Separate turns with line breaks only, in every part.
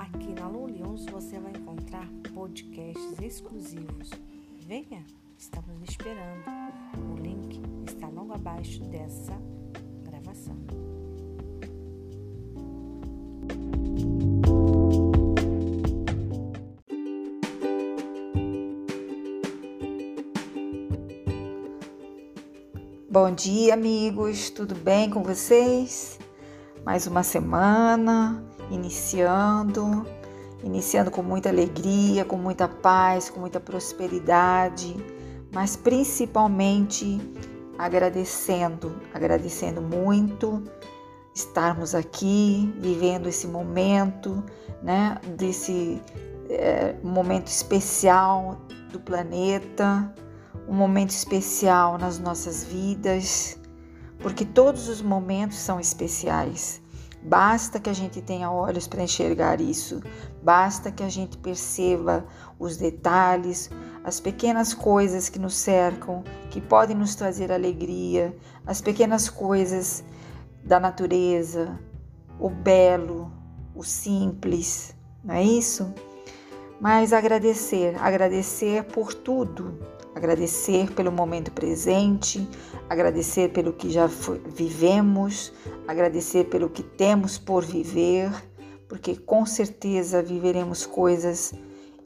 Aqui na Lulions você vai encontrar podcasts exclusivos. Venha, estamos esperando. O link está logo abaixo dessa gravação. Bom dia, amigos. Tudo bem com vocês? Mais uma semana iniciando, iniciando com muita alegria, com muita paz, com muita prosperidade, mas principalmente agradecendo, agradecendo muito estarmos aqui, vivendo esse momento, né, desse é, momento especial do planeta um momento especial nas nossas vidas, porque todos os momentos são especiais. Basta que a gente tenha olhos para enxergar isso, basta que a gente perceba os detalhes, as pequenas coisas que nos cercam, que podem nos trazer alegria, as pequenas coisas da natureza, o belo, o simples, não é isso? Mas agradecer, agradecer por tudo, agradecer pelo momento presente, agradecer pelo que já vivemos, agradecer pelo que temos por viver, porque com certeza viveremos coisas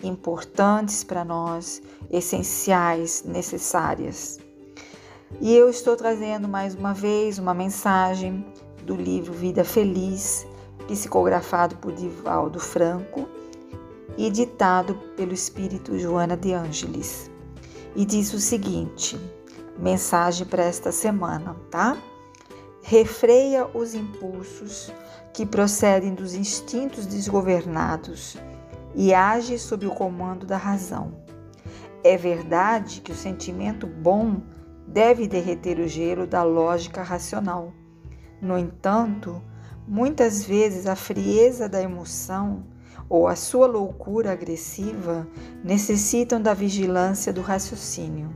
importantes para nós, essenciais, necessárias. E eu estou trazendo mais uma vez uma mensagem do livro Vida Feliz, psicografado por Divaldo Franco e ditado pelo espírito Joana de Ângeles e diz o seguinte: mensagem para esta semana, tá? Refreia os impulsos que procedem dos instintos desgovernados e age sob o comando da razão. É verdade que o sentimento bom deve derreter o gelo da lógica racional. No entanto, muitas vezes a frieza da emoção ou a sua loucura agressiva necessitam da vigilância do raciocínio.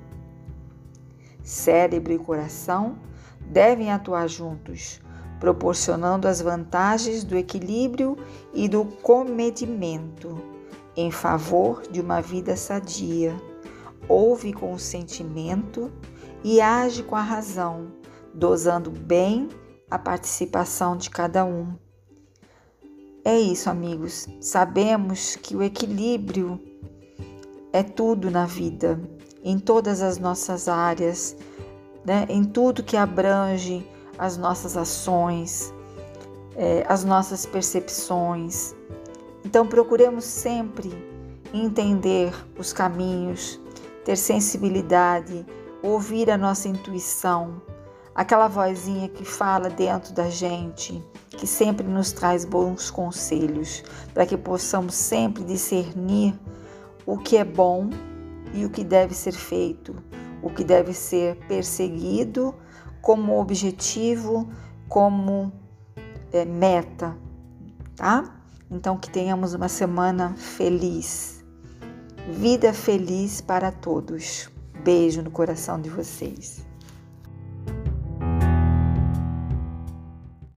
Cérebro e coração devem atuar juntos, proporcionando as vantagens do equilíbrio e do comedimento em favor de uma vida sadia. Ouve com o sentimento e age com a razão, dosando bem a participação de cada um. É isso, amigos. Sabemos que o equilíbrio é tudo na vida, em todas as nossas áreas, né? em tudo que abrange as nossas ações, é, as nossas percepções. Então, procuremos sempre entender os caminhos, ter sensibilidade, ouvir a nossa intuição aquela vozinha que fala dentro da gente, que sempre nos traz bons conselhos, para que possamos sempre discernir o que é bom e o que deve ser feito, o que deve ser perseguido como objetivo, como é, meta, tá? Então que tenhamos uma semana feliz. Vida feliz para todos. Beijo no coração de vocês.